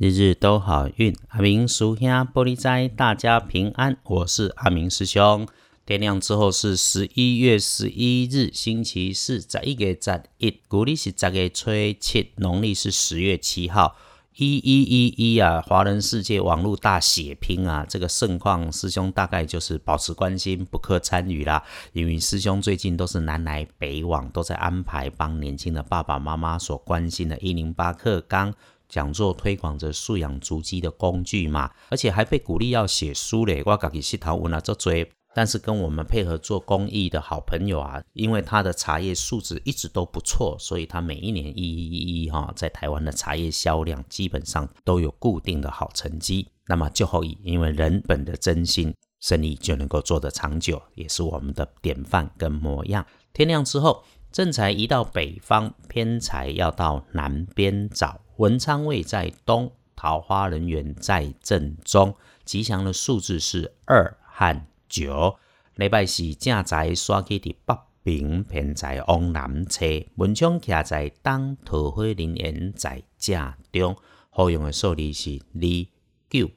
日日都好运，阿明叔兄玻璃斋，大家平安。我是阿明师兄。天亮之后是十一月十一日，星期四，十一月十一，古历是十月初七，农历是十月七号。一一一一啊，华人世界网络大血拼啊，这个盛况，师兄大概就是保持关心，不可参与啦。因为师兄最近都是南来北往，都在安排帮年轻的爸爸妈妈所关心的一零八课纲。讲座推广着素养足迹的工具嘛，而且还被鼓励要写书嘞。我自己是头文了这嘴，但是跟我们配合做公益的好朋友啊，因为他的茶叶素质一直都不错，所以他每一年一一一一哈，在台湾的茶叶销量基本上都有固定的好成绩。那么就后以，因为人本的真心，生意就能够做得长久，也是我们的典范跟模样。天亮之后，正财移到北方，偏财要到南边找。文昌位在东，桃花人缘在正中，吉祥的数字是二和九。礼拜四正财刷起的北平偏财往南车，文昌徛在东，桃花人缘在正中。好用的数字是二九。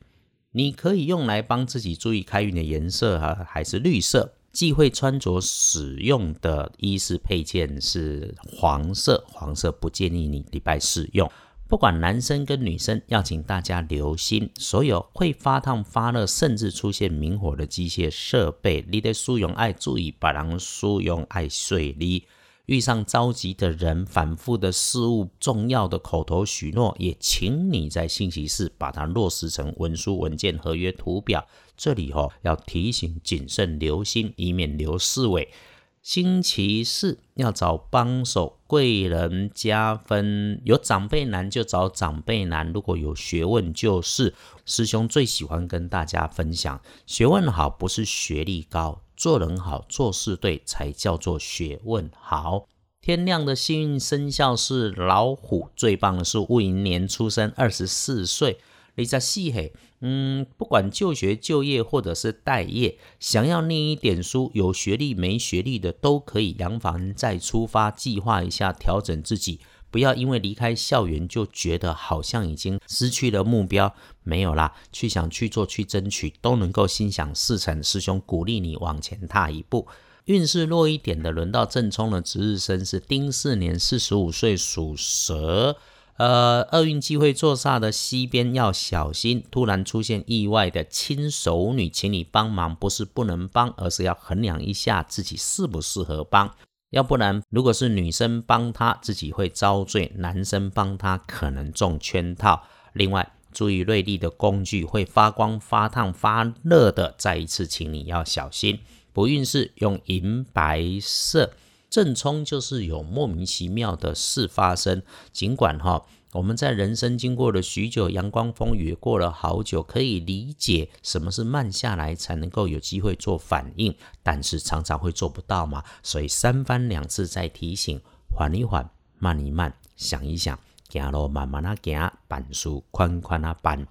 你可以用来帮自己注意开运的颜色哈，还是绿色。忌讳穿着使用的衣饰配件是黄色，黄色不建议你礼拜四用。不管男生跟女生，要请大家留心，所有会发烫发热，甚至出现明火的机械设备，你得疏用爱注意，把人疏用爱水利。遇上着急的人，反复的事物，重要的口头许诺，也请你在信息室把它落实成文书、文件、合约、图表。这里哦，要提醒谨慎留心，以免留四尾。星期四要找帮手、贵人加分，有长辈难就找长辈难。如果有学问，就是师兄最喜欢跟大家分享。学问好不是学历高，做人好、做事对才叫做学问好。天亮的幸运生肖是老虎，最棒的是戊寅年出生，二十四岁。你在细嘿，嗯，不管就学、就业或者是待业，想要念一点书，有学历没学历的都可以扬帆再出发，计划一下调整自己，不要因为离开校园就觉得好像已经失去了目标，没有啦，去想去做去争取，都能够心想事成。师兄鼓励你往前踏一步。运势弱一点的，轮到正冲的值日生是丁巳年，四十五岁，属蛇。呃，厄运机会坐煞的西边要小心，突然出现意外的亲手女，请你帮忙，不是不能帮，而是要衡量一下自己适不适合帮，要不然如果是女生帮他，自己会遭罪；男生帮他可能中圈套。另外，注意锐利的工具会发光、发烫、发热的，再一次请你要小心。不运势用银白色。正冲就是有莫名其妙的事发生，尽管哈我们在人生经过了许久阳光风雨，过了好久，可以理解什么是慢下来才能够有机会做反应，但是常常会做不到嘛，所以三番两次在提醒，缓一缓，慢一慢，想一想，行路慢慢啊行，板书宽宽啊板。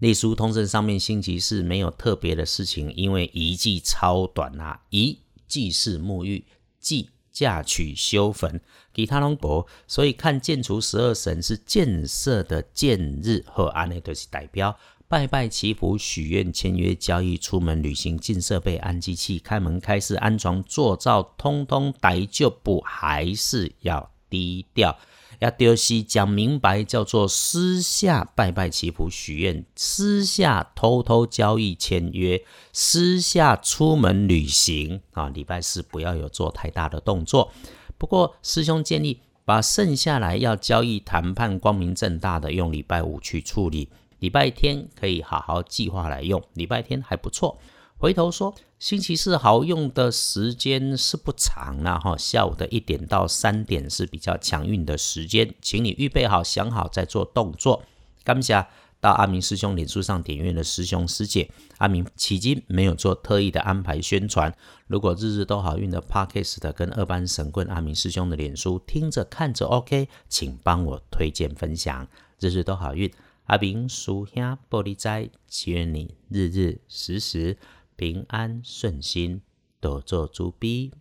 隶书通证上面星期四没有特别的事情，因为一季超短啊，一季是沐浴季。嫁娶修坟，其他拢无，所以看建除十二神是建设的建日和安内都是代表拜拜祈福许愿签约交易出门旅行进设备安机器开门开市安床做灶通通逮就不还是要低调。要丢西讲明白，叫做私下拜拜祈福许愿，私下偷偷交易签约，私下出门旅行啊！礼拜四不要有做太大的动作。不过师兄建议，把剩下来要交易谈判光明正大的，用礼拜五去处理，礼拜天可以好好计划来用。礼拜天还不错。回头说，星期四好用的时间是不长了哈，下午的一点到三点是比较强运的时间，请你预备好、想好再做动作。感谢到阿明师兄脸书上点阅的师兄师姐，阿明迄今没有做特意的安排宣传。如果日日都好运的 Podcast 跟二班神棍阿明师兄的脸书听着看着 OK，请帮我推荐分享。日日都好运，阿明叔兄玻璃斋，祈愿你日日时时。平安顺心，多做主逼。